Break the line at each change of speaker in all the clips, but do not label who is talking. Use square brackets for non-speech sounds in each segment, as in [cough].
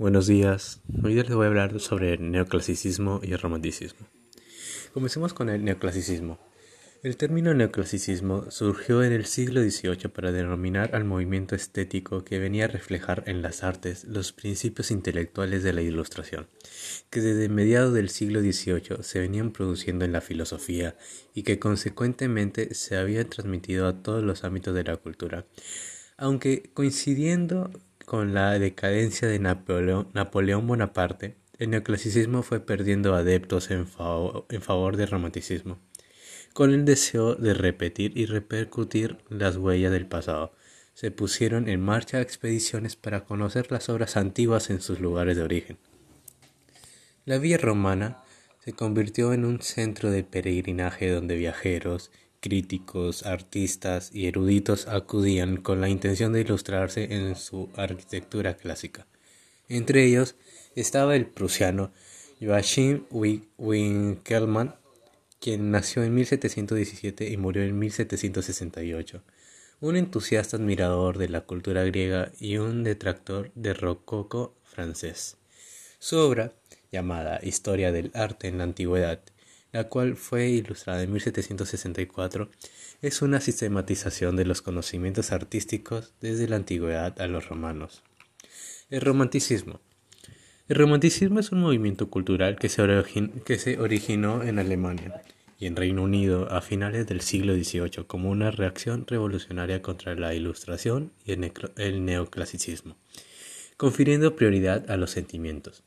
Buenos días. Hoy les voy a hablar sobre el neoclasicismo y el romanticismo. Comencemos con el neoclasicismo. El término neoclasicismo surgió en el siglo XVIII para denominar al movimiento estético que venía a reflejar en las artes los principios intelectuales de la Ilustración, que desde mediados del siglo XVIII se venían produciendo en la filosofía y que consecuentemente se habían transmitido a todos los ámbitos de la cultura, aunque coincidiendo con la decadencia de Napoleón, Bonaparte, el neoclasicismo fue perdiendo adeptos en favor, del romanticismo, con el deseo de repetir y repercutir las huellas del pasado. Se pusieron en marcha expediciones para conocer las obras antiguas en sus lugares de origen. La vía romana se convirtió en un centro de peregrinaje donde viajeros, críticos, artistas y eruditos acudían con la intención de ilustrarse en su arquitectura clásica. Entre ellos estaba el prusiano Joachim Winckelmann, quien nació en 1717 y murió en 1768, un entusiasta admirador de la cultura griega y un detractor de rococo francés. Su obra, llamada Historia del arte en la antigüedad, la cual fue ilustrada en 1764, es una sistematización de los conocimientos artísticos desde la antigüedad a los romanos. El romanticismo. El romanticismo es un movimiento cultural que se, originó en Alemania y en Reino Unido a finales del siglo XVIII como una reacción revolucionaria contra la Ilustración y el neoclasicismo, confiriendo prioridad a los sentimientos.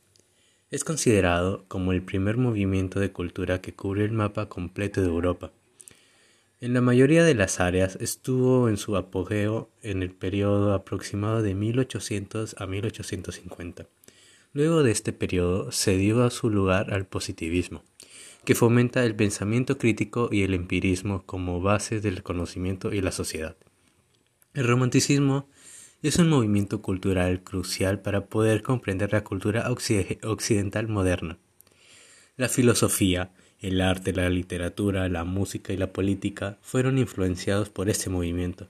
Es considerado como el primer movimiento de cultura que cubre el mapa completo de Europa. En la mayoría de las áreas estuvo en su apogeo en el periodo aproximado de 1800 a 1850. Luego de este periodo se dio a su lugar al positivismo, que fomenta el pensamiento crítico y el empirismo como bases del conocimiento y la sociedad. El romanticismo es un movimiento cultural crucial para poder comprender la cultura occidental moderna. La filosofía, el arte, la literatura, la música y la política fueron influenciados por este movimiento.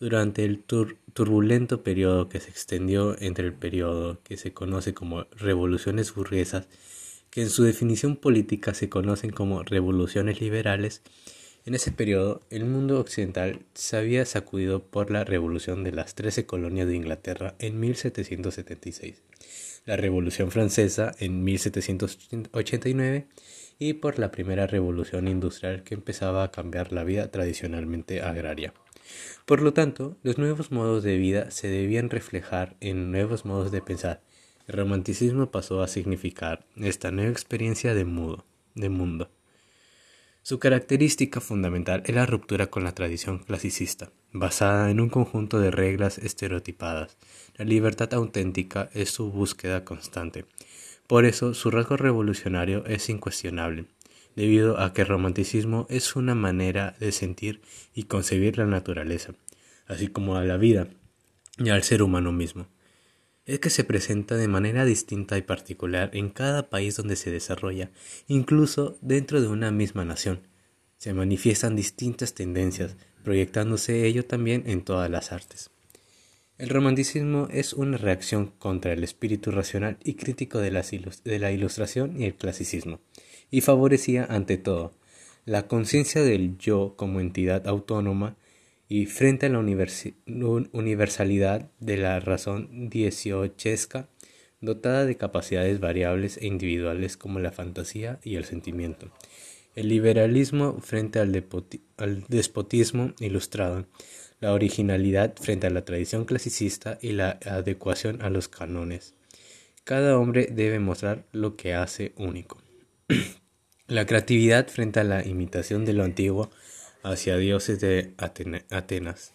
Durante el turbulento periodo que se extendió entre el periodo que se conoce como revoluciones burguesas, que en su definición política se conocen como revoluciones liberales, en ese periodo, el mundo occidental se había sacudido por la revolución de las trece colonias de Inglaterra en 1776, la Revolución Francesa en 1789 y por la primera revolución industrial que empezaba a cambiar la vida tradicionalmente agraria. Por lo tanto, los nuevos modos de vida se debían reflejar en nuevos modos de pensar. El romanticismo pasó a significar esta nueva experiencia de, de mundo. Su característica fundamental es la ruptura con la tradición clasicista, basada en un conjunto de reglas estereotipadas. La libertad auténtica es su búsqueda constante. Por eso, su rasgo revolucionario es incuestionable, debido a que el romanticismo es una manera de sentir y concebir la naturaleza, así como a la vida y al ser humano mismo es que se presenta de manera distinta y particular en cada país donde se desarrolla, incluso dentro de una misma nación. Se manifiestan distintas tendencias, proyectándose ello también en todas las artes. El romanticismo es una reacción contra el espíritu racional y crítico de la, ilustración y el clasicismo, y favorecía ante todo la conciencia del yo como entidad autónoma y frente a la universalidad de la razón dieciochesca, dotada de capacidades variables e individuales como la fantasía y el sentimiento. El liberalismo frente al, al despotismo ilustrado, la originalidad frente a la tradición clasicista y la adecuación a los cánones. Cada hombre debe mostrar lo que hace único. [clears throat] la creatividad frente a la imitación de lo antiguo hacia dioses de Atenas,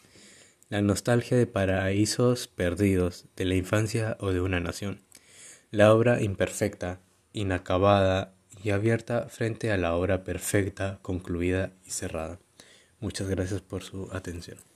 la nostalgia de paraísos perdidos de la infancia o de una nación, la obra imperfecta, inacabada y abierta frente a la obra perfecta, concluida y cerrada. Muchas gracias por su atención.